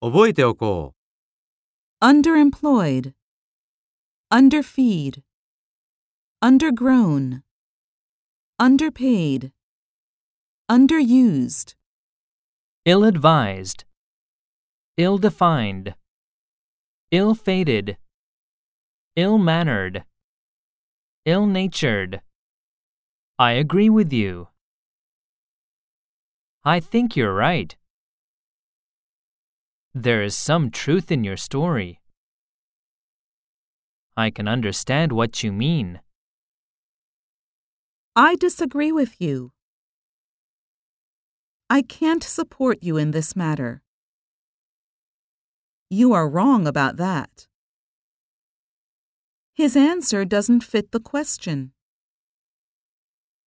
覚えておこ underemployed, underfeed, undergrown, underpaid, underused, ill advised, ill defined, ill fated, ill mannered, ill natured. I agree with you. I think you're right. There is some truth in your story. I can understand what you mean. I disagree with you. I can't support you in this matter. You are wrong about that. His answer doesn't fit the question.